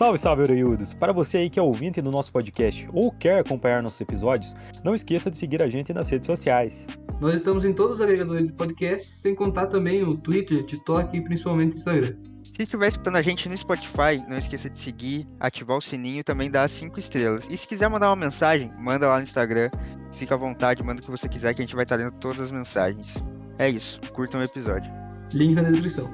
Salve, salve, Oreiudos! Para você aí que é ouvinte do nosso podcast ou quer acompanhar nossos episódios, não esqueça de seguir a gente nas redes sociais. Nós estamos em todos os agregadores de podcast, sem contar também o Twitter, TikTok e principalmente o Instagram. Se estiver escutando a gente no Spotify, não esqueça de seguir, ativar o sininho e também dar 5 estrelas. E se quiser mandar uma mensagem, manda lá no Instagram. Fica à vontade, manda o que você quiser que a gente vai estar lendo todas as mensagens. É isso, curtam o episódio. Link na descrição.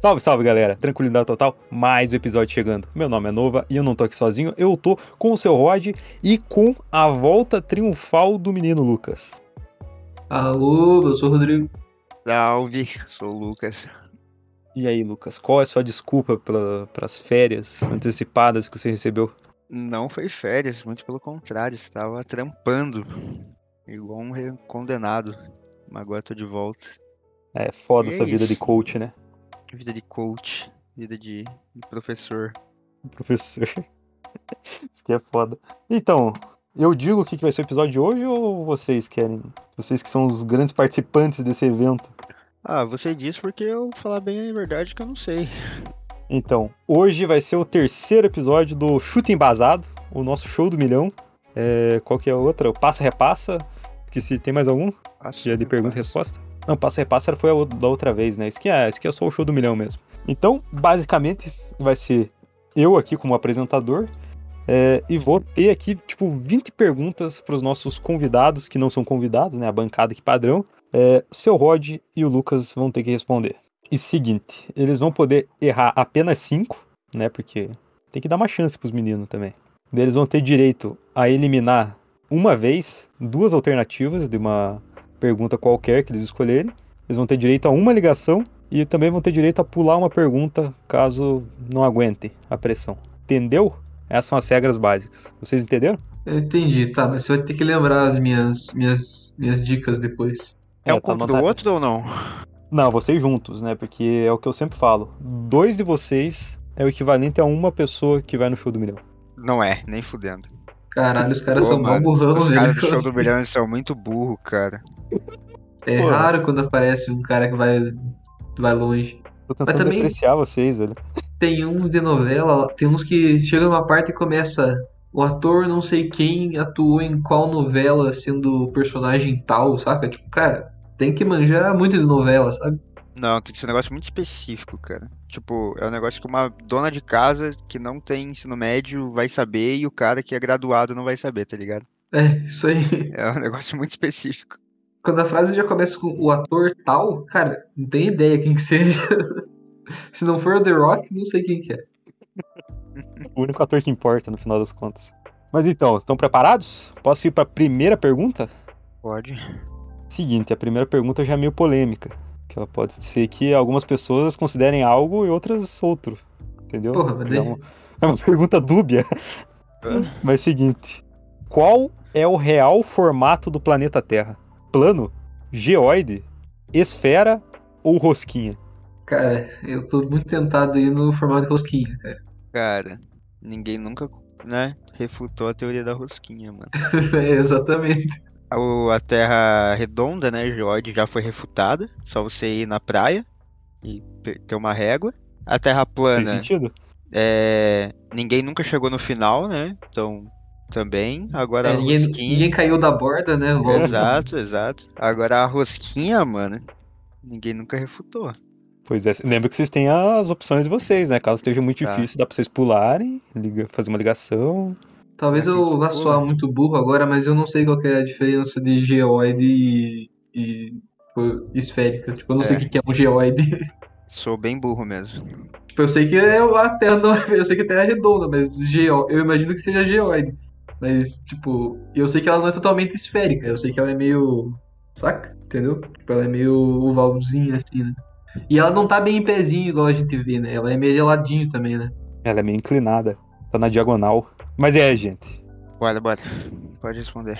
Salve, salve galera, tranquilidade total, mais um episódio chegando. Meu nome é Nova e eu não tô aqui sozinho, eu tô com o seu Rod e com a volta triunfal do menino Lucas. Alô, eu sou o Rodrigo. Salve, sou o Lucas. E aí, Lucas, qual é a sua desculpa para as férias antecipadas que você recebeu? Não foi férias, muito pelo contrário, estava trampando, igual um condenado. Mas agora tô de volta. É foda E é essa vida de coach, né? Vida de coach, vida de, de professor. Professor. Isso que é foda. Então, eu digo o que vai ser o episódio de hoje ou vocês querem? Vocês que são os grandes participantes desse evento. Ah, você disse porque eu falar bem a verdade que eu não sei. Então, hoje vai ser o terceiro episódio do Chute Embasado, o nosso show do milhão. É, qual que é a outra? O Passa Repassa. Que se tem mais algum? Passo, Que é de pergunta e resposta? Não, Passa Repassa foi a da outra vez, né? Isso que é, isso que é só o show do milhão mesmo. Então, basicamente, vai ser eu aqui como apresentador. é, e vou ter aqui, tipo, 20 perguntas para os nossos convidados, que não são convidados, né? A bancada aqui padrão. É, o seu Rod e o Lucas vão ter que responder. E seguinte, eles vão poder errar apenas 5, né? Porque tem que dar uma chance pros meninos também. Eles vão ter direito a eliminar uma vez duas alternativas de uma pergunta qualquer que eles escolherem. Eles vão ter direito a uma ligação e também vão ter direito a pular uma pergunta caso não aguentem a pressão. Entendeu? Essas são as regras básicas. Vocês entenderam? Eu entendi, tá, mas você vai ter que lembrar as minhas, minhas, minhas dicas depois. É um tá contra do outro ou não? Não, vocês juntos, né? Porque é o que eu sempre falo. Dois de vocês é o equivalente a uma pessoa que vai no show do milhão. Não é, nem fudendo. Caralho, os caras Ô, são mano, burrão, Os velho. caras do show do assim? milhão são muito burro, cara. É Pô. raro quando aparece um cara que vai, vai longe. Tô tentando também- depreciar vocês, velho. Tem uns de novela, tem uns que chega numa parte e começa. O ator não sei quem atuou em qual novela sendo personagem tal, saca? Tipo, cara, tem que manjar muito de novela, sabe? Não, tem que ser um negócio muito específico, cara. Tipo, é um negócio que uma dona de casa que não tem ensino médio vai saber e o cara que é graduado não vai saber, tá ligado? É, isso aí. É um negócio muito específico. Quando a frase já começa com o ator tal, cara, não tem ideia quem que seja. Se não for o The Rock, não sei quem que é. O único ator que importa no final das contas. Mas então, estão preparados? Posso ir para a primeira pergunta? Pode. Seguinte, a primeira pergunta já é meio polêmica. Que ela pode ser que algumas pessoas considerem algo e outras outro. Entendeu? Porra, mas é, uma, é uma pergunta dúbia. Mas seguinte: qual é o real formato do planeta Terra? Plano? Geoide? Esfera ou rosquinha? Cara, eu tô muito tentado aí no formato de rosquinha, cara. Cara, ninguém nunca, né, refutou a teoria da rosquinha, mano. É, exatamente. O- A Terra redonda, né, geoide, já foi refutada. Só você ir na praia e ter uma régua. A Terra Tem plana, sentido? é... ninguém nunca chegou no final, né? Então, também. Agora É, a ninguém, rosquinha. ninguém caiu da borda, né? Logo. Exato, exato. Agora a rosquinha, mano, ninguém nunca refutou. Pois é, lembra que vocês têm as opções de vocês, né? Caso esteja muito Tá. difícil, dá pra vocês pularem, liga- fazer uma ligação. Talvez É, eu vá soar muito burro agora, mas eu não sei qual que é a diferença de geoide e, e tipo, esférica. Tipo, eu não sei É. o que que é um geoide. Sou bem burro mesmo. Tipo, eu sei que é a Terra não é, eu sei que a Terra é redonda, mas geo, eu imagino que seja geoide. Mas, tipo, eu sei que ela não é totalmente esférica, eu sei que ela é meio. Saca? Entendeu? Tipo, ela é meio ovalzinha assim, né? E ela não tá bem em pezinho igual a gente vê, né? Ela é meio de ladinho também, né? Ela é meio inclinada. Tá na diagonal. Mas é, gente. Bora, bora. Pode responder.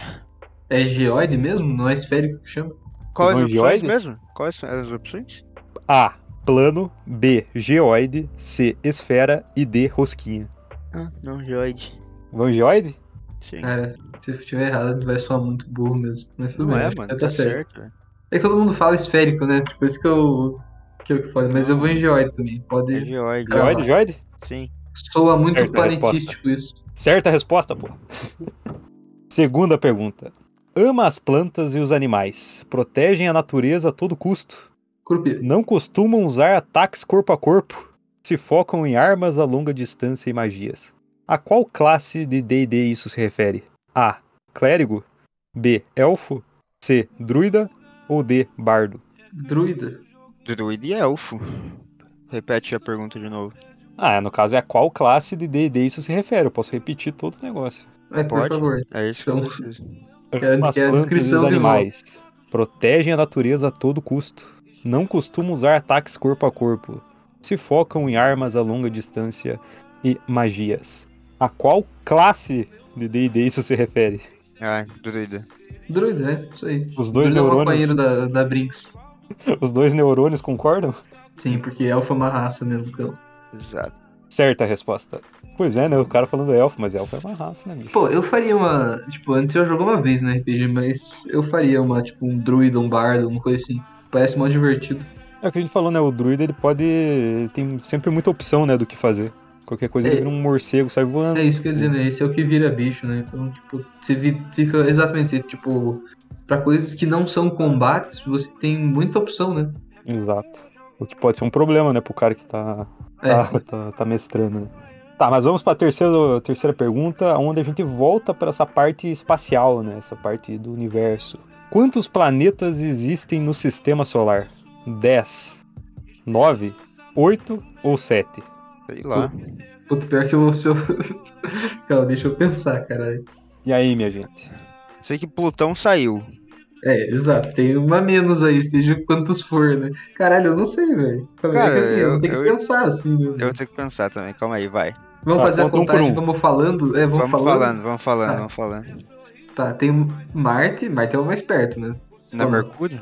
É geoide mesmo? Não é esférico que chama? Quais as opções mesmo? Quais são as opções? A. Plano. B. Geoide. C. Esfera. E D. Rosquinha. Ah, não, geoide. Vangeoide? Sim. Cara, se eu estiver errado, vai soar muito burro mesmo. Mas tudo não bem, é, mano. tá Tá certo. certo. É que todo mundo fala esférico, né? Tipo, isso que eu. Que eu que falo. Mas eu vou em geoide também. É Pode. geoide. Cara, Geoide? Geoide? Sim. Soa muito Certa planetístico isso. Certa resposta, pô. Segunda pergunta. Ama as plantas e os animais. Protegem a natureza a todo custo. Curupira. Não costumam usar ataques corpo a corpo. Se focam em armas a longa distância e magias. A qual classe de D&D isso se refere? A. Clérigo. B. Elfo. C. Druida. Ou D. Bardo. Druida. Druid e elfo. Repete a pergunta de novo. Ah, no caso é a qual classe de D&D isso se refere. Eu posso repetir todo o negócio. É, por Pode? favor. É isso que eu Então- preciso. Quero- As quero a descrição os de animais. Protegem a natureza a todo custo. Não costumam usar ataques corpo a corpo. Se focam em armas a longa distância e magias. A qual classe de D&D isso se refere? Ah, druida. Druida, né? Isso aí. Os dois Druida é o neurônios, da, da Brinks. os dois neurônios concordam? Sim, porque elfo é uma raça mesmo, cão. Exato. Certa resposta. Pois é, né? O cara falando elfo, mas elfo é uma raça, né, bicho? Pô, eu faria uma. Tipo, antes eu joguei uma vez no RPG, mas eu faria uma, tipo, um druida, um bardo, uma coisa assim. Parece mó divertido. É o que a gente falou, né? O druida, ele pode... ele tem sempre muita opção, né, do que fazer. Qualquer coisa É. ele vira um morcego, sai voando. É isso que eu ia dizer, né? Esse é o que vira bicho, né? Então, tipo, você fica exatamente, tipo, pra coisas que não são combates, você tem muita opção, né? Exato. O que pode ser um problema, né, pro cara que tá, É. tá, tá, tá mestrando. né? Tá, mas vamos pra terceira, terceira pergunta, onde a gente volta pra essa parte espacial, né? Essa parte do universo. Quantos planetas existem no sistema solar? 10, 9, 8 ou 7? Sei lá. Puta, pior que o seu. Calma, deixa eu pensar, caralho. E aí, minha gente? Sei que Plutão saiu. É, exato. Tem uma menos aí, seja quantos for, né? Caralho, eu não sei, velho. Cara, é que assim, eu, eu- tenho que eu- pensar, assim, né? Eu ter que pensar também. Calma aí, vai. Vamos Tá, fazer a conta um contagem, um. vamos falando. É, vamos, Vamos falando. falando, vamos falando, Tá. vamos falando. Tá, tem Marte. Marte é o mais perto, né? Na Vamos. Mercúrio?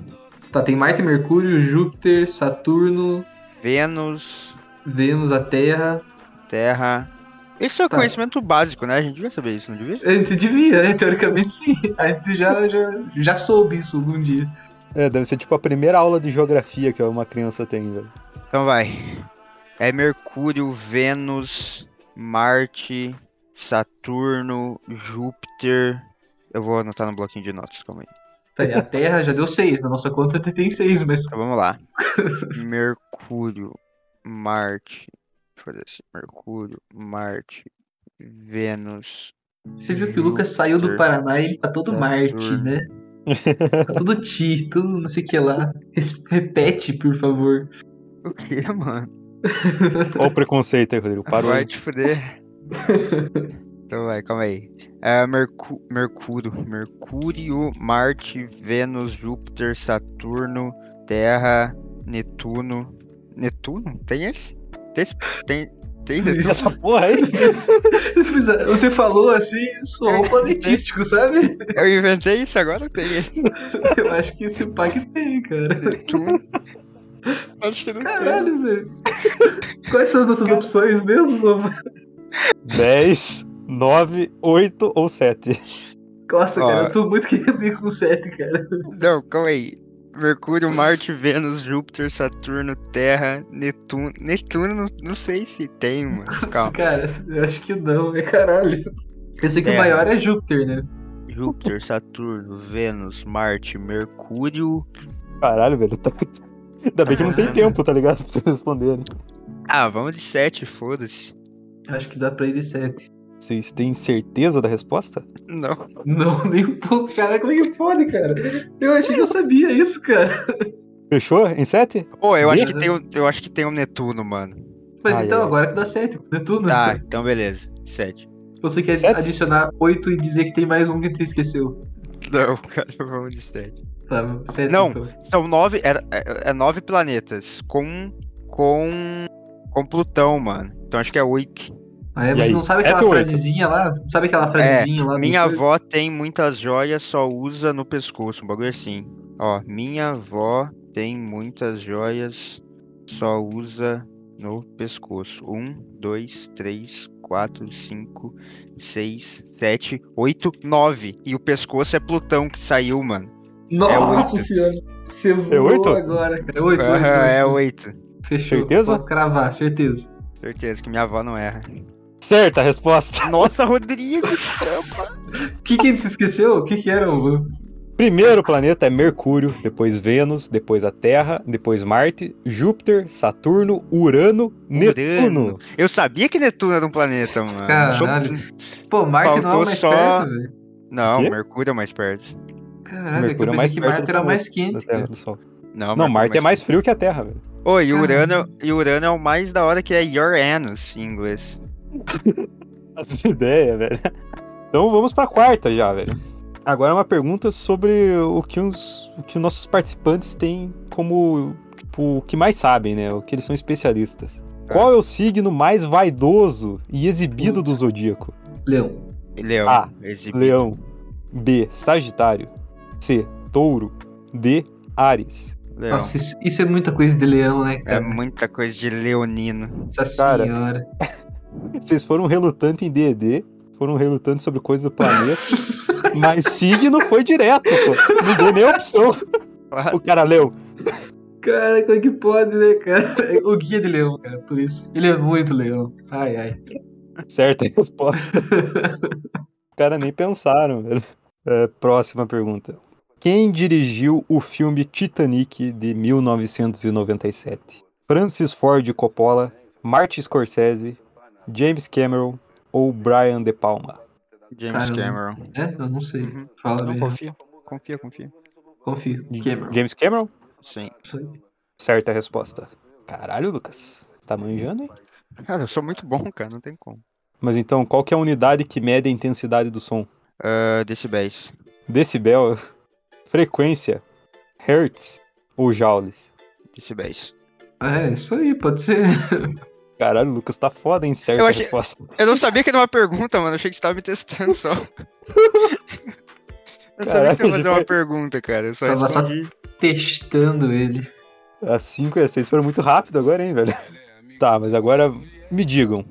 Tá, tem Marte, Mercúrio, Júpiter, Saturno, Vênus, Vênus, a Terra. Terra. Isso é Tá. conhecimento básico, né? A gente devia saber isso, não devia? A gente devia, né? Teoricamente sim. A gente já, já, já soube isso algum dia. É, deve ser tipo a primeira aula de geografia que uma criança tem, velho. Então vai. É Mercúrio, Vênus, Marte, Saturno, Júpiter. Eu vou anotar no bloquinho de notas, calma aí. Tá, e a Terra já deu seis. Na nossa conta tem seis, mas. Então vamos lá. Mercúrio, Marte. Deixa eu fazer assim. Mercúrio, Marte, Vênus. Você viu que o Lucas saiu do Paraná e ele tá todo Marte, né? Tá tudo ti, tudo não sei o que lá. Repete, por favor. O que, mano? Olha o preconceito aí, Rodrigo. Parou. Vai te fuder. então vai, calma aí. É Mercu- Mercúrio, Mercúrio, Marte, Vênus, Júpiter, Saturno, Terra, Netuno. Netuno? Tem esse? Tem esse? Tem, tem Netuno? Essa porra aí? É, Você falou assim, soou planetístico, sabe? Eu inventei isso agora? Tem esse. Eu acho que esse pack tem, cara. Netuno. Acho que não Caralho, velho. Quais são as nossas opções mesmo, Nova? 10, 9, 8 ou 7? Nossa, Ó. cara, eu tô muito querendo ir com 7, cara. tem. Não, calma aí. Mercúrio, Marte, Vênus, Júpiter, Saturno, Terra, Netuno. Netuno, não, não sei se tem, mano. Calma. Cara, eu acho que não, é caralho. Eu sei que o É. maior é Júpiter, né? Júpiter, Saturno, Vênus, Marte, Mercúrio. Caralho, velho. Tá... Ainda bem que não tem tempo, tá ligado? Pra você responder, né? Ah, vamos de 7, foda-se. Acho que dá pra ir de 7. Vocês têm certeza da resposta? Não. Não, nem um pouco. Cara, como é que pode, cara? Eu achei que eu sabia isso, cara. Fechou? Em 7? Pô, eu, acho que tem um, eu acho que tem um Netuno, mano. Mas ai, então, ai. agora que dá 7. Netuno. Tá, cara. então beleza. 7. Você quer sete? adicionar 8 e dizer que tem mais um que você esqueceu? Não, cara, vamos de 7. Tá, sete, Não, então. são 9. É 9 é, é, é planetas com. com. com Plutão, mano. Então acho que é 8. Aí você aí, não sabe aquela frasezinha lá? Sabe aquela é, frasezinha é, lá? Minha avó tem muitas joias, só usa no pescoço. Um bagulho assim. Ó, minha avó tem muitas joias, só usa no pescoço. Um, dois, três, quatro, cinco, seis, sete, oito, nove. E o pescoço é Plutão que saiu, mano. É Nossa é senhora, você é voou é oito? agora. É oito, uhum. É oito. Fechou. Certeza? Pode cravar, certeza. Certeza que minha avó não erra. Certa a resposta. Nossa, Rodrigo! O que que tu esqueceu? O que que era o... Primeiro planeta é Mercúrio, depois Vênus, depois a Terra, depois Marte, Júpiter, Saturno, Urano, Netuno. Urano. Eu sabia que Netuno era um planeta, mano. Caralho. Pô, Marte não é o Faltou mais só- perto, velho. Não, quê? Mercúrio é mais perto. Caralho, é que eu Mercúrio é mais que perto Marte era mais Da quente. Terra, cara. do Sol. Não, Não, Mercúrio Marte é mais frio que a Terra, velho. Oi, e Urano, e Urano é o mais da hora que é Uranus em inglês. As ideias, velho. Então vamos pra quarta já, velho. Agora é uma pergunta sobre o que, os, o que nossos participantes têm como, tipo, o que mais sabem, né? O que eles são especialistas. Qual é o signo mais vaidoso e exibido do zodíaco? Leão. Leão. A, exibido. Leão. B. Sagitário. C. Touro. D. Ares. Leão. Nossa, isso, isso é muita coisa de leão, né, É cara? muita coisa de leonino. Nossa Cara. senhora. Vocês foram relutantes em D&D, foram relutantes sobre coisas do planeta, mas signo foi direto, pô. Não deu nem opção. O cara leu. Cara, como é que pode, né, cara? O guia de leão, cara, por isso. Ele é muito leão. Ai, ai. Certa resposta. Os caras nem pensaram, velho. É, próxima pergunta. Quem dirigiu o filme Titanic de 1997? Francis Ford Coppola, Martin Scorsese, James Cameron ou Brian De Palma? James Caramba. Cameron. É? Eu não sei. Uhum. Fala Não, confia. Confia, confia. Confio. Cameron. James Cameron? Sim. Isso aí. Certa resposta. Caralho, Lucas. Tá manjando, hein? Cara, eu sou muito bom, cara. Não tem como. Mas então, qual que é a unidade que mede a intensidade do som? Uh, decibéis. Decibel, frequência, hertz ou joules? Decibéis. É, isso aí, pode ser. Caralho, o Lucas tá foda, hein? Certa Eu a achei- resposta. Eu não sabia que era uma pergunta, mano. Eu achei que você tava me testando só. Eu não sabia que você ia fazer uma pergunta, cara. Eu só Tava só-. Testando ele. As 5 e as 6 foram muito rápido agora, hein, velho? Tá, mas agora me digam.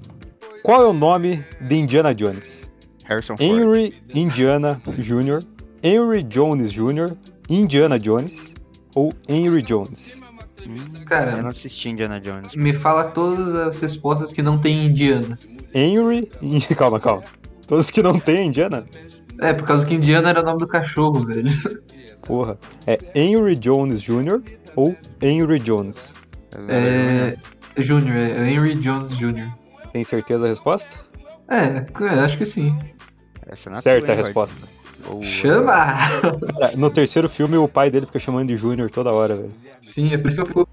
Qual é o nome de Indiana Jones? Harrison Ford. Henry Indiana Jr., Henry Jones Jr., Indiana Jones ou Henry Jones? Hum, Cara, eu não assisti Indiana Jones. Me fala todas as respostas que não tem indiana. Henry. Calma, calma. Todos que não tem Indiana? É, por causa que indiana era o nome do cachorro, velho. Porra. É Henry Jones Jr. ou Henry Jones? É. Júnior, é Henry Jones Jr. Tem certeza a resposta? É, é, acho que sim. Essa é na Certa a resposta. Chama! Cara, no terceiro filme, o pai dele fica chamando de Júnior toda hora, velho. Sim, é por isso que eu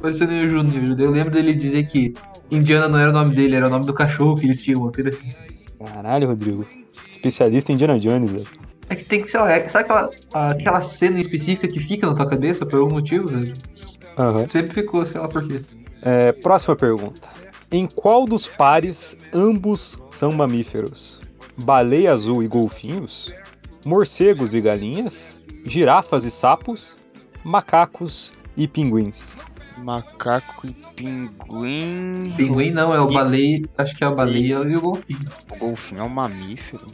posicionei o Júnior. Eu lembro dele dizer que Indiana não era o nome dele, era o nome do cachorro que eles tinham, uma coisa assim. Caralho, Rodrigo. Especialista em Indiana Jones, velho. É que tem que, sei lá, é- sabe aquela, aquela cena específica que fica na tua cabeça por algum motivo, velho? Aham. Sempre ficou, sei lá por quê. É, próxima pergunta. Em qual dos pares ambos são mamíferos? Baleia azul e golfinhos? Morcegos e galinhas? Girafas e sapos? Macacos e pinguins? Macaco e pinguim. Pinguim não, é o baleia, acho que é a baleia e o golfinho. O golfinho é um mamífero.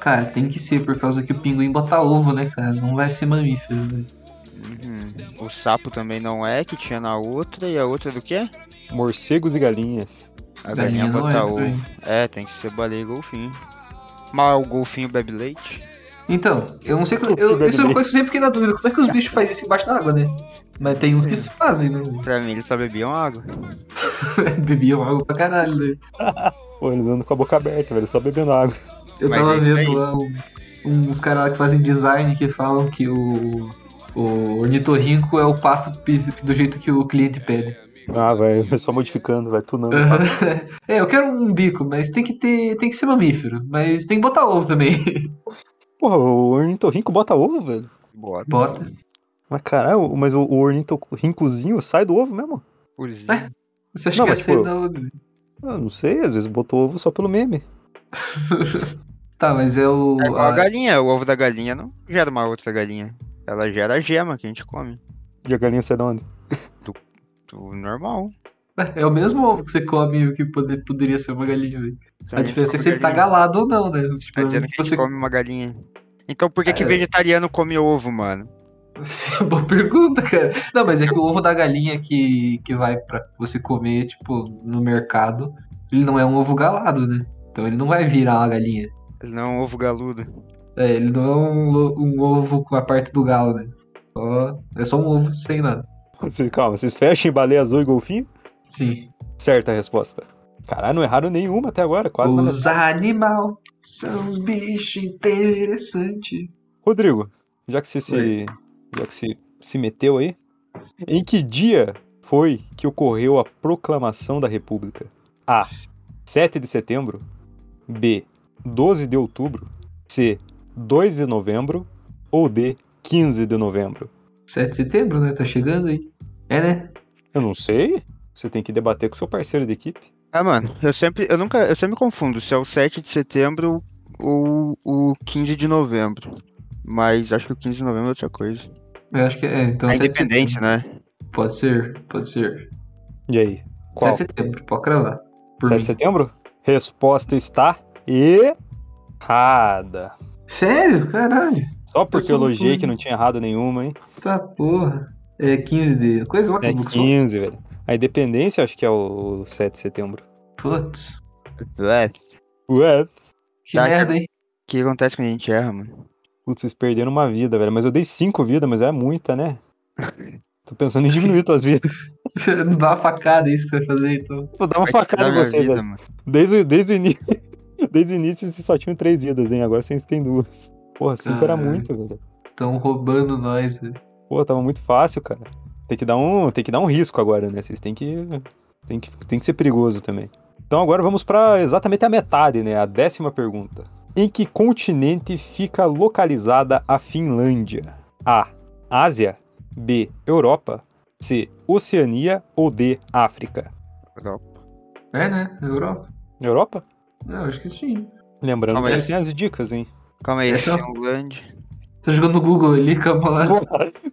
Cara, tem que ser, por causa que o pinguim bota ovo, né, cara? Não vai ser mamífero, velho. Uhum. O sapo também não é, que tinha na outra. E a outra do quê? Morcegos e galinhas. A Galinha galinha bota é ovo. também. É, tem que ser baleia e golfinho. Mas o golfinho bebe leite? Então, eu não sei. O Eu, isso é uma coisa que eu sempre fiquei na dúvida. Como é que os bichos fazem isso embaixo da água, né? Mas tem uns que se fazem, né? Pra mim, eles só bebiam água. Bebiam água pra caralho, né? Pô, eles andam com a boca aberta, velho, só bebendo água. Eu Mas tava é vendo aí. lá um- uns caras lá que fazem design que falam que o, o ornitorrinco é o pato do jeito que o cliente pede. Ah, vai, vai só modificando, vai tunando. é, eu quero um bico, mas tem que ter. Tem que ser mamífero. Mas tem que botar ovo também. Porra, o ornitorrinco bota ovo, velho. Bora. Bota. Mas caralho, mas o, o ornitorrincozinho sai do ovo mesmo? Urzinho. É. Você acha Não, que ia mas, ser pô, da onde? Ah, não sei, às vezes botou ovo só pelo meme. Tá, mas é o. É a a- galinha, o ovo da galinha não gera uma outra galinha. Ela gera a gema que a gente come. E a galinha sai de onde? Do normal. É o mesmo ovo que você come que pode- poderia ser uma galinha, velho. A diferença é se ele tá galado ou não, né? Tipo, Tá dizendo que você... come uma galinha. Então por que, que É. vegetariano come ovo, mano? Boa pergunta, cara. Não, mas é que o ovo da galinha que, que vai pra você comer, tipo, no mercado, ele não é um ovo galado, né? Então ele não vai virar uma galinha. Ele não é um ovo galudo. É, ele não é um, um ovo com a parte do galo, né? Só, é só um ovo sem nada. Calma, vocês fecham em baleia azul e golfinho? Sim. Certa a resposta. Caralho, não erraram nenhuma até agora, quase Os animal são os bichos interessantes. Rodrigo, já que você se. Já que se, se meteu aí, em que dia foi que ocorreu a proclamação da República? A. 7 de setembro. B. 12 de outubro. C. 2 de novembro. Ou D. 15 de novembro. 7 de setembro, né? Tá chegando aí. É, né? Eu não sei. Você tem que debater com seu parceiro de equipe. Ah, mano, eu sempre, eu nunca, eu sempre me confundo se é o 7 de setembro ou o 15 de novembro. Mas acho que o 15 de novembro é outra coisa. Eu acho que é. Então, a 7 de independência, né? Pode ser, pode ser. E aí? Qual? 7 de setembro, pode cravar. Por 7 mim. de setembro? Resposta está errada. Sério? Caralho. Só porque eu elogiei que não tinha errado nenhuma, hein? Tá porra. É 15 de. Coisa lá que É o Lucas falou. 15, velho. A independência acho que é o 7 de setembro. Putz. É, Ué, Que Tá, merda, hein? o que acontece quando a gente erra, mano? putz, vocês perderam uma vida, velho. Mas eu dei 5 vidas, mas é muita, né? Tô pensando em diminuir tuas vidas. Nos dá uma facada, é isso que você vai fazer, então. Vou dar uma Vai facada em você, vida, velho. mano. Desde, o- desde o início. Desde o início vocês só tinham 3 vidas, hein? Agora vocês têm duas. Porra, 5 era Caralho. muito, velho. Tão roubando nós, velho. Pô, tava muito fácil, cara. Tem que dar um, tem que dar um risco agora, né? Vocês têm que, tem que, tem que ser perigoso também. Então agora vamos pra exatamente a metade, né? A décima pergunta. Em que continente fica localizada a Finlândia? A. Ásia. B. Europa. C. Oceania ou D. África? Europa. É, né? Europa. Europa? Eu acho que sim. Lembrando Ah, que têm as dicas, hein? Calma aí, Essa é- Finlândia. Tá jogando no Google ali, calma lá.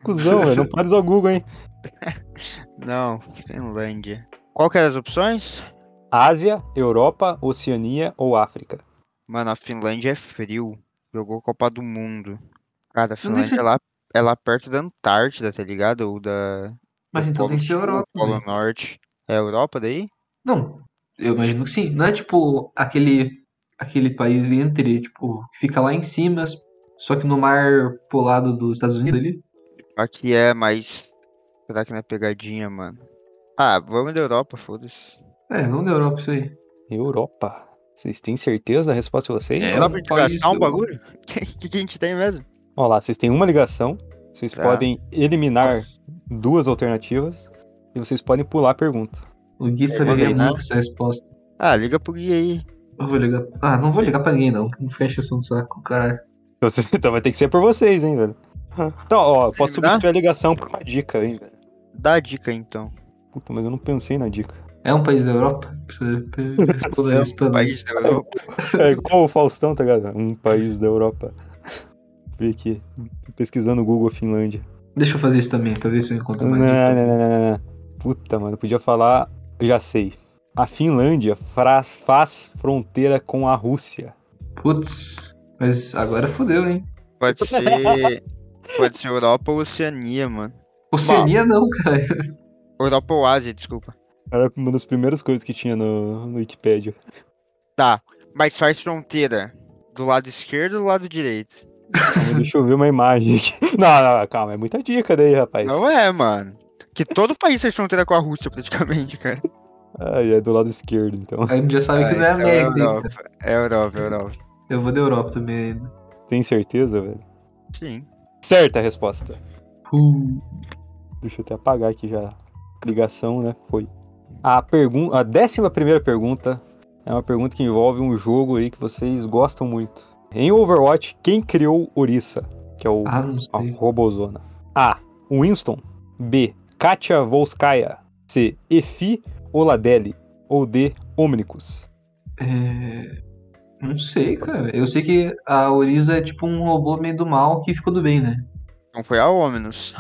Cusão, velho. Não pode usar o Google, hein? Não, Finlândia. Qual que eram as opções? Ásia, Europa, Oceania ou África? Mano, a Finlândia é frio. Jogou Copa do Mundo. Cara, a Finlândia é lá, é lá perto da Antártida, tá ligado? Ou da. Mas então Polo tem que ser Europa. Polo velho. Norte. É Europa daí? Não, eu imagino que sim. Não é tipo aquele, aquele país entre, tipo, que fica lá em cima, só que no mar polado dos Estados Unidos ali. Aqui é, mas. Será que não é pegadinha, mano? Ah, vamos da Europa, foda-se. É, não da Europa isso aí. Europa. Vocês têm certeza da resposta de vocês? É, Dá um pra gente gastar um bagulho? O que, que a gente tem mesmo? Ó lá, vocês têm uma ligação, vocês Tá. podem eliminar Nossa, duas alternativas e vocês podem pular a pergunta. o Gui Uma saberia vez, muito essa resposta. Ah, liga pro Gui aí. Eu vou ligar. Ah, não vou ligar pra ninguém não. Não fecha esse saco, caralho. Então, então vai ter que ser por vocês, hein, velho. Então, ó, posso me dá? substituir a ligação por uma dica, hein, velho. Dá a dica então. Puta, mas eu não pensei na dica. É um país da Europa? Precisa responder É isso pra um nós. país da Europa. É igual o Faustão, tá ligado? Um país da Europa. Vê aqui, pesquisando no Google Finlândia. Deixa eu fazer isso também, pra ver se eu encontro mais. não, não, não, não, não. Puta, mano, podia falar. Já sei. A Finlândia faz fronteira com a Rússia. Putz, mas agora fodeu, hein? Pode ser. Pode ser Europa ou Oceania, mano. Oceania não, cara. Europa ou Ásia, desculpa. Era uma das primeiras coisas que tinha no, no Wikipedia. Tá, mas faz fronteira do lado esquerdo ou do lado direito? Calma, deixa eu ver uma imagem aqui. Não, não, calma, é muita dica daí, rapaz. Não é, mano. Que todo país faz fronteira com a Rússia, praticamente, cara. Ah, é do lado esquerdo, então. A gente já sabe que não é Ah, então América. hein, Europa. É Europa, é Europa. Eu vou da Europa também ainda. Tem certeza, velho? Sim. Certa a resposta. Uh, Deixa eu até apagar aqui já. Ligação, né? Foi. A, pergun a décima primeira pergunta é uma pergunta que envolve um jogo aí que vocês gostam muito. Em Overwatch, quem criou Orisa? Que é o ah, não a. Robozona. A. Winston. B. Katia Volskaya. C. Efi Oladelli. Ou D. Omnicus. É... Não sei, cara. Eu sei que a Orisa é tipo um robô meio do mal que ficou do bem, né? Então foi a Ominous.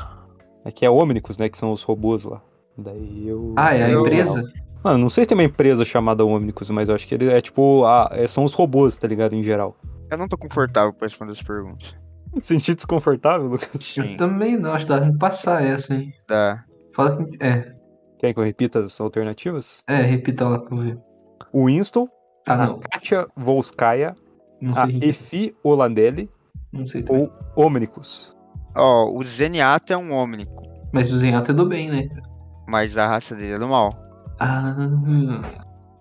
Aqui é Omnicus, né? Que são os robôs lá. Daí eu. Ah, é a Eu- empresa? Mano, não sei se tem uma empresa chamada Omnicus, mas eu acho que ele é tipo. a- é- são os robôs, tá ligado? Em geral. Eu não tô confortável pra responder as perguntas. Senti desconfortável, Lucas? Sim. Eu também não, acho que dá pra me passar essa, hein? Dá. Fala que. É, Quer que eu repita as alternativas? é, repita lá pra eu ver. O Winston, Ah, a não. Katia Volskaya, Não a. Efi Oladelli Não sei também. ou Omnicus. Ó, o Zenyatta é um Omnico, Mas o Zenyatta é do bem, né? mas a raça dele é do mal. Ah,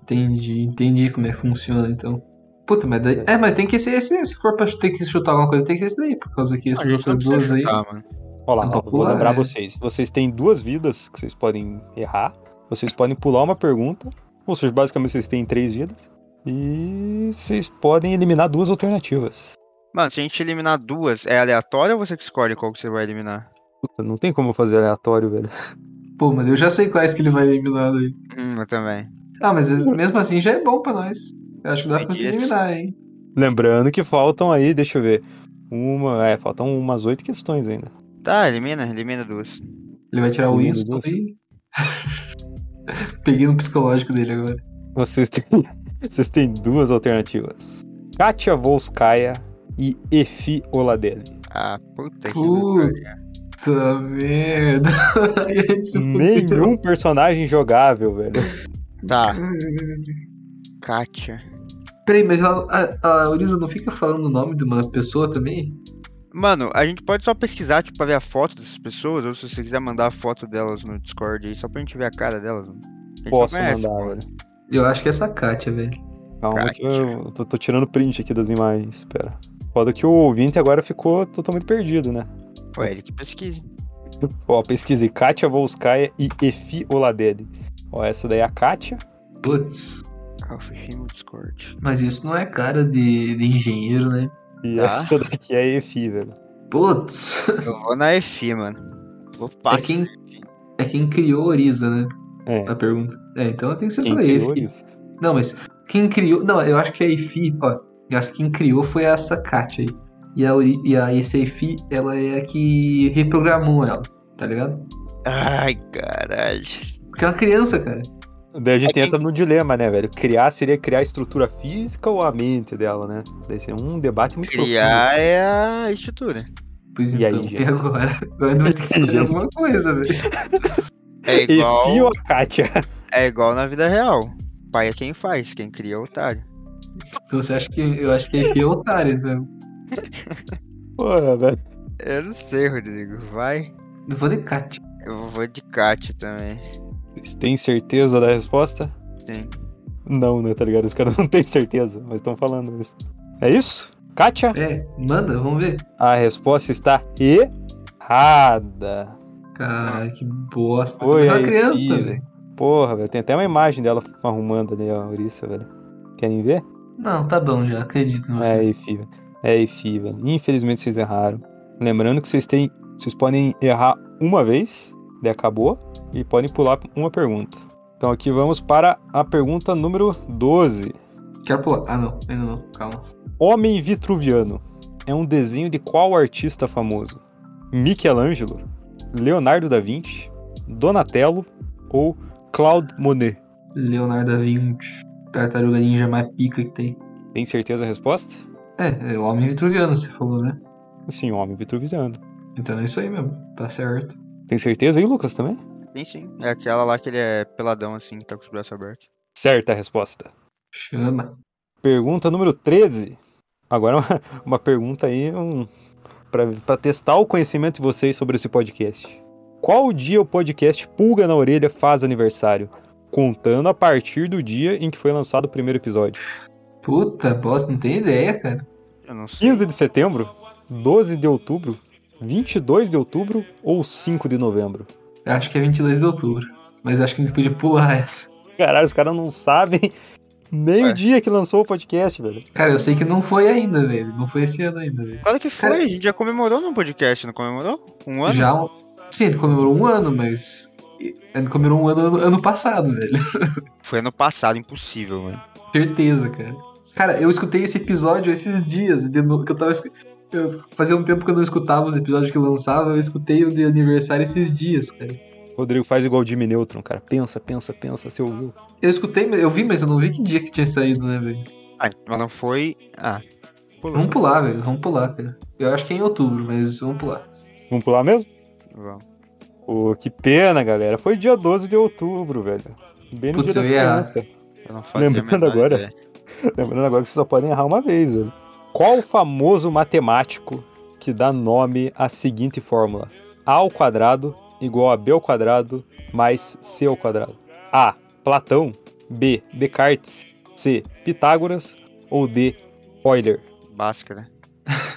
entendi, entendi como é que funciona então. Puta, mas daí. É, mas tem que ser esse. Se for pra ter que chutar alguma coisa, tem que ser esse daí, por causa que essas não outras duas aí. mano. Ó lá, pra vou lembrar é. vocês. Vocês têm duas vidas que vocês podem errar. Vocês podem pular uma pergunta. Ou seja, basicamente vocês têm três vidas. E vocês podem eliminar duas alternativas. Mano, se a gente eliminar duas, é aleatório ou você que escolhe qual que você vai eliminar? Puta, não tem como fazer aleatório, velho. Pô, mas eu já sei quais que ele vai eliminar daí. Hum, eu também. Ah, mas mesmo assim já é bom pra nós. Eu acho que dá pra Entendi. eliminar, hein? Lembrando que faltam aí, deixa eu ver. Uma. É, faltam umas oito questões ainda. Tá, elimina, elimina duas. Ele vai tirar o Winston e. Peguei no psicológico dele agora. Vocês têm, vocês têm duas alternativas: Katia Volskaya e Efi Oladelli. Ah, puta que Puta. pariu. Puta merda. Nenhum personagem jogável, velho. Tá, Kátia. Peraí, mas a, a, a Orisa não fica falando o nome de uma pessoa também? Mano, a gente pode só pesquisar, tipo, pra ver a foto dessas pessoas, ou se você quiser mandar a foto delas no Discord aí, só pra gente ver a cara delas. A Posso conhece, mandar, velho. Eu acho que é essa Kátia, velho. Calma que eu tô, tô tirando print aqui das imagens. Espera. Foda que o ouvinte agora ficou totalmente perdido, né? Pô, é ele que pesquise. Ó, pesquisei Katia Volskaya e Efi Oladelli. Ó, essa daí é a Katia. Putz. Ah, eu fechei no Discord. Mas isso não é cara de, de engenheiro, né? E Tá. essa daqui é a Efi, velho. Putz. Eu vou na EFI, mano. Vou É fácil. quem, é quem criou Orisa, né? É. A pergunta. É, então tem que ser Quem só criou Efi. isso? Não, mas quem criou. Não, eu acho que a Efi, ó. Eu acho que quem criou foi essa Kátia aí. E a, e a essa Efi, ela é a que reprogramou ela, tá ligado? Ai, caralho. Porque é uma criança, cara. Daí a gente quem- entra no dilema, né, velho? Criar seria criar a estrutura física ou a mente dela, né? Daí seria um debate muito Criar é a estrutura. Pois E aí, então, e gente? agora? Agora vai ter que fazer alguma coisa, velho. É igual, a Katia? é igual na vida real. Pai é quem faz, quem cria é o otário. Então você acha que. Eu acho que é otária, então. Porra, velho. Eu não sei, Rodrigo. Vai. Eu vou de Kátia. Eu vou de Kátia também. Vocês têm certeza da resposta? Sim. Não, né, tá ligado? Os caras não têm certeza, mas estão falando isso. É isso? Kátia? É, manda, vamos ver. A resposta está errada. Cara, que bosta. Oi, é uma criança, filho. velho. Porra, velho. Tem até uma imagem dela arrumando ali a ouriça, velho. Querem ver? Não, tá bom já, acredito em você. É, Efi, velho. É, Efi, velho. Infelizmente vocês erraram. Lembrando que vocês têm. Vocês podem errar uma vez, daí acabou, e podem pular uma pergunta. Então aqui vamos para a pergunta número 12. Quero pular. Ah, não, ainda não, calma. Homem Vitruviano é um desenho de qual artista famoso? Michelangelo, Leonardo da Vinci, Donatello ou Claude Monet? Leonardo da Vinci. Tartaruga ninja mais pica que tem. Tem certeza a resposta? É, é o homem vitruviano, você falou, né? Sim, Homem Vitruviano. Então é isso aí mesmo, tá certo. Tem certeza aí, Lucas, também? Sim, sim. É aquela lá que ele é peladão assim, que tá com os braços abertos. Certa a resposta. Chama. Pergunta número 13. Agora uma, uma pergunta aí um, para testar o conhecimento de vocês sobre esse podcast. Qual dia o podcast Pulga na Orelha faz aniversário? contando a partir do dia em que foi lançado o primeiro episódio. Puta, bosta, não tem ideia, cara. Eu não sei. 15 de setembro, 12 de outubro, 22 de outubro ou 5 de novembro? Eu acho que é 22 de outubro. Mas acho que a gente podia pular essa. Caralho, os caras não sabem nem Ué. o dia que lançou o podcast, velho. Cara, eu sei que não foi ainda, velho. Não foi esse ano ainda, velho. Claro que foi, Cara- a gente já comemorou num podcast, não comemorou? Um ano? Já. um- Sim, ele comemorou um ano, mas. Comemorou um ano ano, passado, velho. Foi ano passado, impossível, mano. Certeza, cara. Cara, eu escutei esse episódio esses dias, de novo, que eu tava. Eu, fazia um tempo que eu não escutava os episódios que lançava, eu escutei o de aniversário esses dias, cara. Rodrigo faz igual o Jimmy Neutron, cara. Pensa, pensa, pensa, você ouviu. Eu escutei, eu vi, mas eu não vi que dia que tinha saído, né, velho? Ah, mas não foi. Ah. pulou. Vamos pular, velho. Vamos pular, cara. Eu acho que é em outubro, mas vamos pular. Vamos pular mesmo? Vamos. Pô, que pena, galera. Foi dia 12 de outubro, velho. Bem no Putz, dia das eu ia errar. crianças. Lembrando agora. ideia. Lembrando agora que vocês só podem errar uma vez, velho. Qual o famoso matemático que dá nome à seguinte fórmula? A ao quadrado igual a B ao quadrado mais C ao quadrado. A. Platão. B. Descartes. C. Pitágoras. Ou D. Euler. Bhaskara.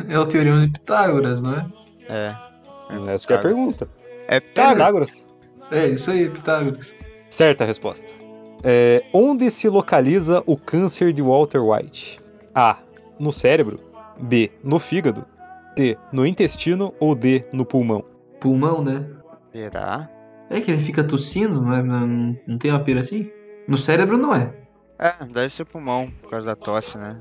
É o teorema de Pitágoras, não é? É. Essa que é a pergunta. É Pitágoras. Pitágoras. É, isso aí, Pitágoras. Certa resposta. É, onde se localiza o câncer de Walter White? A. No cérebro. B. No fígado. C. No intestino. Ou D. No pulmão. Pulmão, né? Será? É que ele fica tossindo, não, é? não, não tem uma pira assim? No cérebro não é. É, deve ser pulmão, por causa da tosse, né?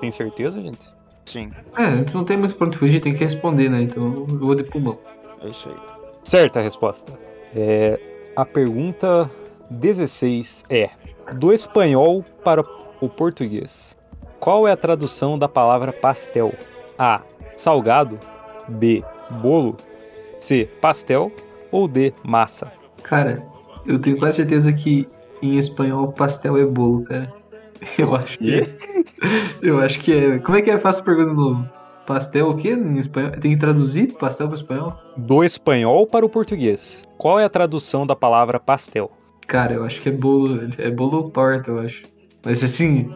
Tem certeza, gente? Sim, É, a gente não tem muito pra onde fugir, tem que responder, né? Então eu vou de pulmão. é isso aí. Certa resposta. É, a pergunta 16 é: do espanhol para o português, qual é a tradução da palavra pastel? A. Salgado. B. Bolo. C. Pastel. Ou D. Massa. Cara, eu tenho quase certeza que em espanhol pastel é bolo, cara. Eu acho que é. Eu acho que é. Como é que é? Faça a pergunta de novo. Pastel o quê em espanhol? Tem que traduzir pastel para espanhol? Do espanhol para o português, qual é a tradução da palavra pastel? Cara, eu acho que é bolo. É bolo ou torta, eu acho. Mas assim,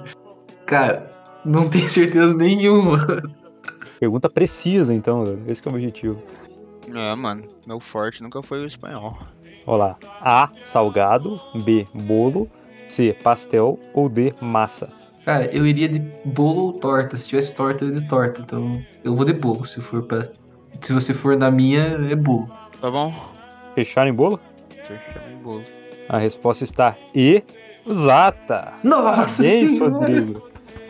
cara, não tenho certeza nenhuma. Pergunta precisa, então, esse que é o objetivo. É, mano, meu forte nunca foi o espanhol. Olha lá. A. Salgado. B. Bolo. C. Pastel. Ou D. Massa. Cara, eu iria de bolo ou torta. Se tivesse torta, eu ia de torta. Então, eu vou de bolo. Se for pra. Se você for na minha, é bolo. Tá bom? Fecharam em bolo? Fechamos o bolo. A resposta está exata. Nossa Parabéns, senhora! Rodrigo.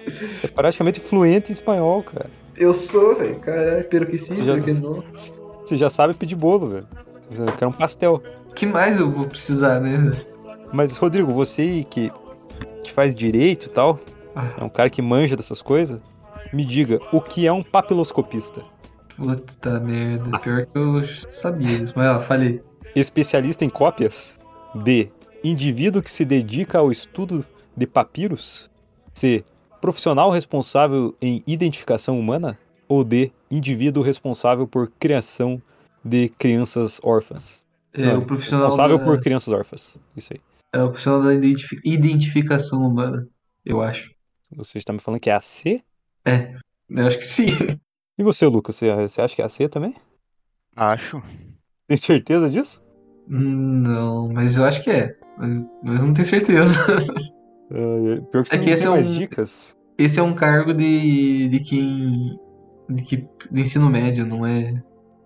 Você é praticamente fluente em espanhol, cara. Eu sou, velho. Caralho, pero que sim, já-. Você já sabe pedir bolo, velho. Eu quero um pastel. que mais eu vou precisar, né? velho? Mas, Rodrigo, você que, que faz direito e tal, Ah. é um cara que manja dessas coisas, me diga, o que é um papiloscopista? Puta merda. Pior que eu sabia isso. Mas, ó, falei. Especialista em cópias? B. Indivíduo que se dedica ao estudo de papiros? C. Profissional responsável em identificação humana? Ou D. Indivíduo responsável por criação de crianças órfãs? É Não, o profissional. Responsável da... por crianças órfãs. Isso aí. É o profissional da identifi- identificação humana. Eu acho. Você está me falando que é a C? É. Eu acho que sim. E você, Lucas? Você, acha que é a C também? Acho. Tem certeza disso? Não, mas eu acho que é. Mas, mas não tenho certeza. Ah, pior que você É que não esse tem é mais um- dicas. Esse é um cargo de, de quem. De, que, de ensino médio, não é.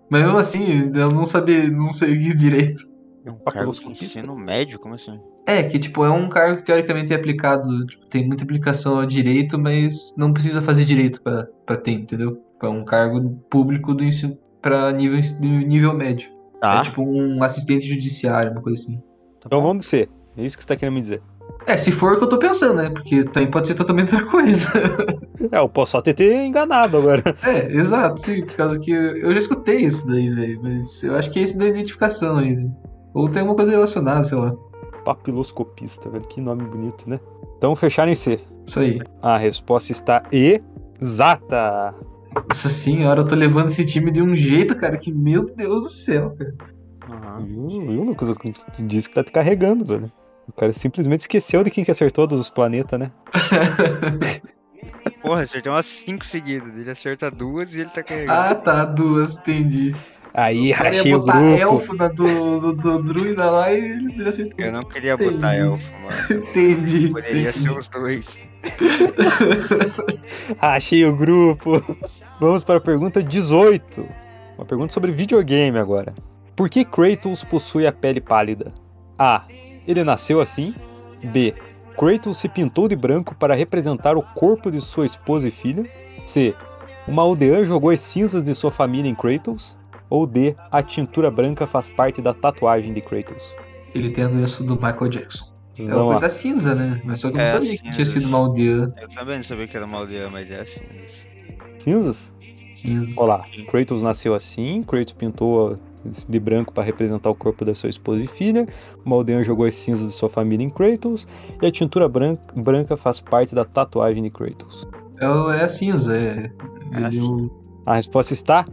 Mas mesmo assim, eu não sabia, não sei direito. É um cargo de ensino médio? Como assim? É, que tipo, é um cargo que teoricamente é aplicado, tipo, tem muita aplicação ao direito, mas não precisa fazer direito pra, pra ter, entendeu? É um cargo público do ensino pra nível, nível médio. Tá. É tipo um assistente judiciário, uma coisa assim. Então vamos C. É isso que você tá querendo me dizer. É, se for o que eu tô pensando, né? Porque também pode ser totalmente outra coisa. É, eu posso só ter, ter enganado agora. é, exato, sim, por causa que eu já escutei isso daí, velho. Mas eu acho que é esse da identificação aí, velho. Ou tem alguma coisa relacionada, sei lá. Papiloscopista, velho. Que nome bonito, né? Então fecharam em C. Isso aí. A resposta está exata. Nossa senhora, eu tô levando esse time de um jeito, cara, que meu Deus do céu, cara. Viu, viu, Lucas? Eu disse que tá te carregando, velho. O cara simplesmente esqueceu de quem que acertou todos os planetas, né? Porra, acertei umas 5 seguidas. Ele acerta duas e ele tá carregando. ah, tá, duas, entendi. Aí, rachei o botar grupo. elfo na do, do, do druida lá e ele acertou. Eu não queria botar Entendi. elfo, mano. Entendi. Poderia entendi. ser os dois. Rachei o grupo. Vamos para a pergunta 18. Uma pergunta sobre videogame agora. Por que Kratos possui a pele pálida? A. Ele nasceu assim. B. Kratos se pintou de branco para representar o corpo de sua esposa e filha. C. Uma aldeã jogou as cinzas de sua família em Kratos. Ou D. A tintura branca faz parte da tatuagem de Kratos. Ele tem a doença do Michael Jackson. É o coisa da cinza, né? Mas só que eu não É, sabia que tinha cinzas. sido uma aldeã Eu também não sabia que era uma aldeia, mas é. Cinzas? cinza. Olha lá, Kratos nasceu assim, Kratos pintou de branco para representar o corpo da sua esposa e filha, uma aldeã jogou as cinzas de sua família em Kratos, e a tintura branca, branca faz parte da tatuagem de Kratos. É, o- é a cinza, é. A é o, A resposta está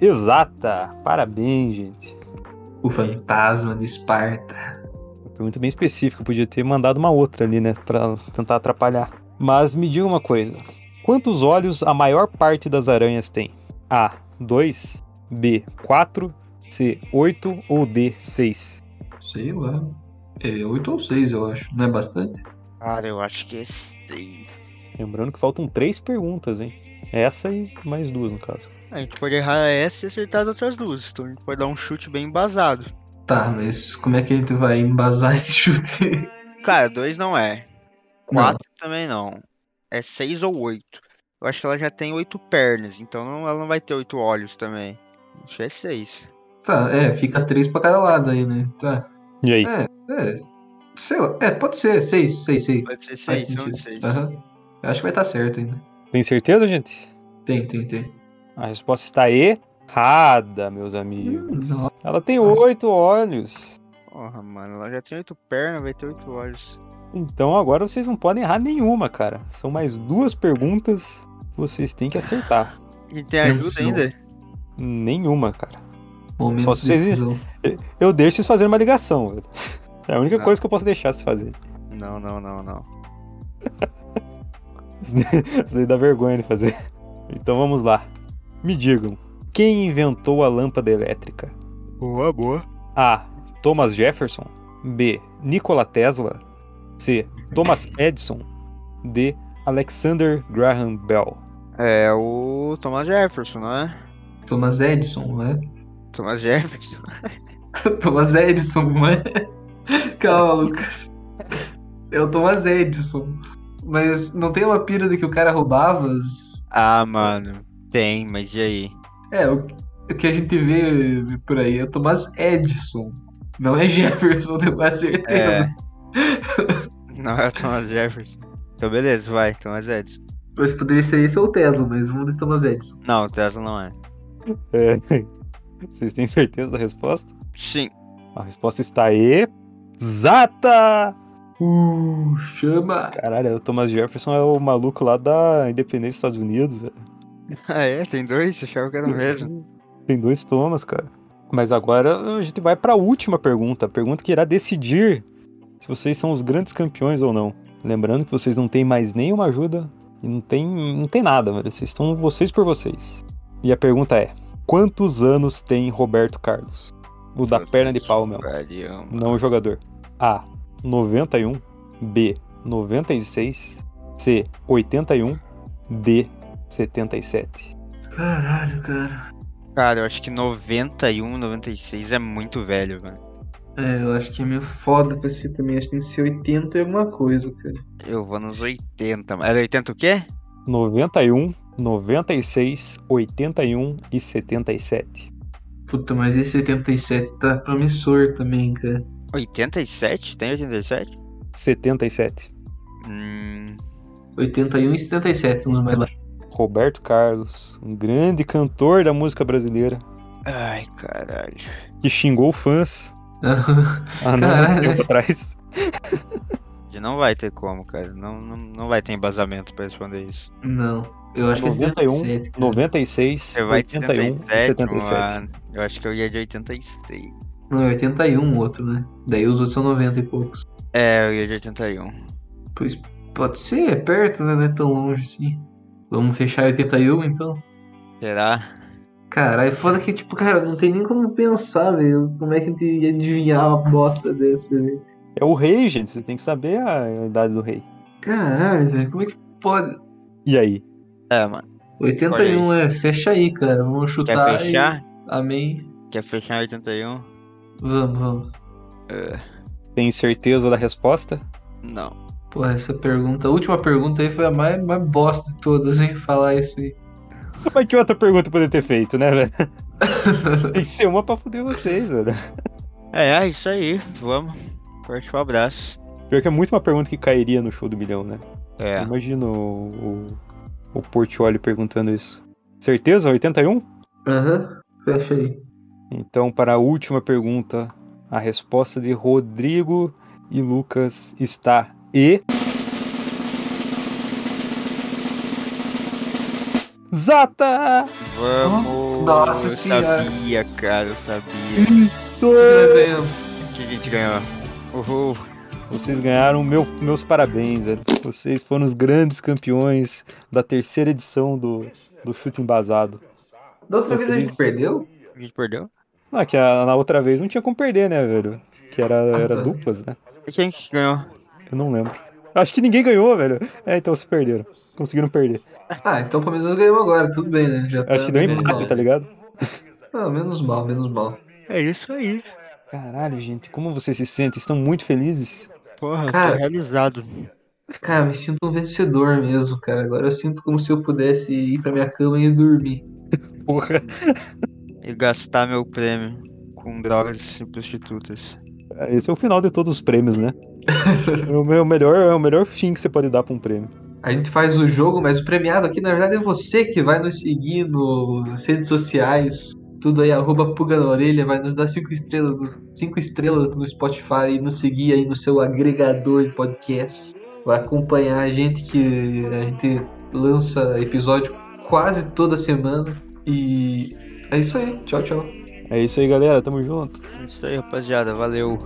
exata. Parabéns, gente. o fantasma de Esparta. Uma pergunta bem específica, podia ter mandado uma outra ali, né, para tentar atrapalhar. Mas me diga uma coisa: quantos olhos a maior parte das aranhas tem? A, 2, B, 4, C, 8 ou D, 6? Sei lá. É 8 ou 6, eu acho. Não é bastante? Cara, eu acho que é sei. Lembrando que faltam três perguntas, hein? Essa e mais duas, no caso. A gente pode errar essa e acertar as outras duas. Então a gente pode dar um chute bem embasado. Tá, mas como é que a gente vai embasar esse chute? Cara, dois não é. Quatro também não. É seis ou oito. Eu acho que ela já tem oito pernas, então não- ela não vai ter oito olhos também. Acho que é seis. Tá, é, fica 3 pra cada lado aí, né? Tá. E aí? É, é. Sei lá. É, pode ser. 6, 6, 6. Pode ser seis, são seis. Eu acho que vai estar certo ainda. Tem certeza, gente? Tem, tem, tem. A resposta está errada, meus amigos. Hum, Nossa. Ela tem oito olhos. Porra, mano, ela já tem oito pernas, vai ter oito olhos. Então agora vocês não podem errar nenhuma, cara. São mais duas perguntas que vocês têm que acertar. A gente tem ajuda ainda? Nenhuma, cara. Momento Só se vocês-. Eu deixo vocês fazerem uma ligação, velho. É a única Ah. coisa que eu posso deixar vocês fazerem. Não, não, não, não. Isso daí dá vergonha de fazer. Então vamos lá. Me digam, quem inventou a lâmpada elétrica? Boa, boa. A. Thomas Jefferson. B. Nikola Tesla. C. Thomas Edison. D. Alexander Graham Bell. É o Thomas Jefferson, não é? Thomas Edison, não é? Thomas Jefferson. Thomas Edison, não é? Calma, Lucas. É o Thomas Edison. Mas não tem uma pira de que o cara roubava as... Ah, mano. Tem, mas e aí? É, o, o que a gente vê por aí é o Thomas Edison. Não é Jefferson, tenho quase certeza. É. não é o Thomas Jefferson. Então beleza, vai, Thomas Edison. Mas poderia ser esse ou o Tesla, mas vamos de Thomas Edison. Não, o Tesla não é. É, Vocês têm certeza da resposta? Sim. A resposta está exata! Uh, chama! Caralho, o Thomas Jefferson é o maluco lá da independência dos Estados Unidos. velho. Ah, é? Tem dois? Eu achava que era o mesmo. Tem dois Thomas, cara. Mas agora a gente vai para a última pergunta. A pergunta que irá decidir se vocês são os grandes campeões ou não. Lembrando que vocês não têm mais nenhuma ajuda e não tem, não tem nada, velho. Vocês estão vocês por vocês. E a pergunta é: quantos anos tem Roberto Carlos? O da perna de pau mano. não o jogador. A. 91. B. 96. C. 81. D. 77. Caralho, cara. Cara, eu acho que 91, 96 é muito velho, velho. É, eu acho que é meio foda pra ser também. Acho que tem que ser 80 e alguma coisa, cara. Eu vou nos 80. Era 80 o quê? 91, 96, 81 e 77. Puta, mas esse 87 tá promissor também, cara. 87? Tem 87? 77. Hum. 81 e 77 são os mais baixos. Roberto Carlos, um grande cantor da música brasileira, Ai, caralho. que xingou fãs há não Caralho. tempo atrás. Não vai ter como, cara. Não, não, não vai ter embasamento pra responder isso. Não, eu acho que é 91, 77. cara. 96, Você vai de 81 e 87, 77. mano. Eu acho que eu ia de 86. Não, é 81 o outro, né? Daí os outros são 90 e poucos. É, eu ia de 81. Pois pode ser, é perto, né? Não é tão longe assim. Vamos fechar 81 então? Será? Caralho, foda que, tipo, cara, não tem nem como pensar, velho. Como é que a gente ia adivinhar uma bosta dessa, velho? É o rei, gente. Você tem que saber a idade do rei. Caralho, velho, como é que pode? E aí? É, mano. 81 é, fecha aí, cara. Vamos Quer chutar. fechar? e- Amém. Quer fechar em 81? Vamos, vamos. Tem certeza da resposta? Não. Pô, essa pergunta, a última pergunta aí foi a mais, mais bosta de todas, hein? Falar isso aí. Mas que outra pergunta poder ter feito, né, velho? Tem que ser uma pra fuder vocês, velho. É, é isso aí. Vamos. Forte um abraço. Pior que é muito uma pergunta que cairia no show do milhão, né? É. Imagina o, o, o Portioli perguntando isso. Certeza? 81? Aham, fecha aí. Então, para a última pergunta, a resposta de Rodrigo e Lucas está E. Zata! Vamos. Nossa eu senhora. sabia, cara, eu sabia. O que nós ganhamos? O que a gente ganhou? Uhul. Vocês ganharam meu, meus parabéns, velho. Vocês foram os grandes campeões da terceira edição do, do chute embasado. Da outra vez a gente perdeu? A gente perdeu? Ah, que a- na outra vez não tinha como perder, né, velho? Que era, era tá. duplas, né? E quem que ganhou? Eu não lembro. Acho que ninguém ganhou, velho. É, então se perderam. Conseguiram perder. Ah, então pelo menos ganhamos agora, tudo bem, né? Já tá Acho que deu menos empate, mal. tá ligado? Ah, menos mal, menos mal. É isso aí. Caralho, gente, como vocês se sentem? Estão muito felizes? Porra, Cara. tô realizado. Cara, me sinto um vencedor mesmo, cara. Agora eu sinto como se eu pudesse ir pra minha cama e dormir. Porra. E gastar meu prêmio com drogas e prostitutas. Esse é o final de todos os prêmios, né? é, o, me- o melhor, é o melhor fim que você pode dar pra um prêmio. A gente faz o jogo, mas o premiado aqui, na verdade, é você que vai nos seguir nas redes sociais. Tudo aí, arroba Puga na Orelha, vai nos dar cinco estrelas, cinco estrelas no Spotify e nos seguir aí no seu agregador de podcasts. Vai acompanhar a gente que a gente lança episódio quase toda semana. E é isso aí. Tchau, tchau. É isso aí, galera. Tamo junto. É isso aí, rapaziada. Valeu.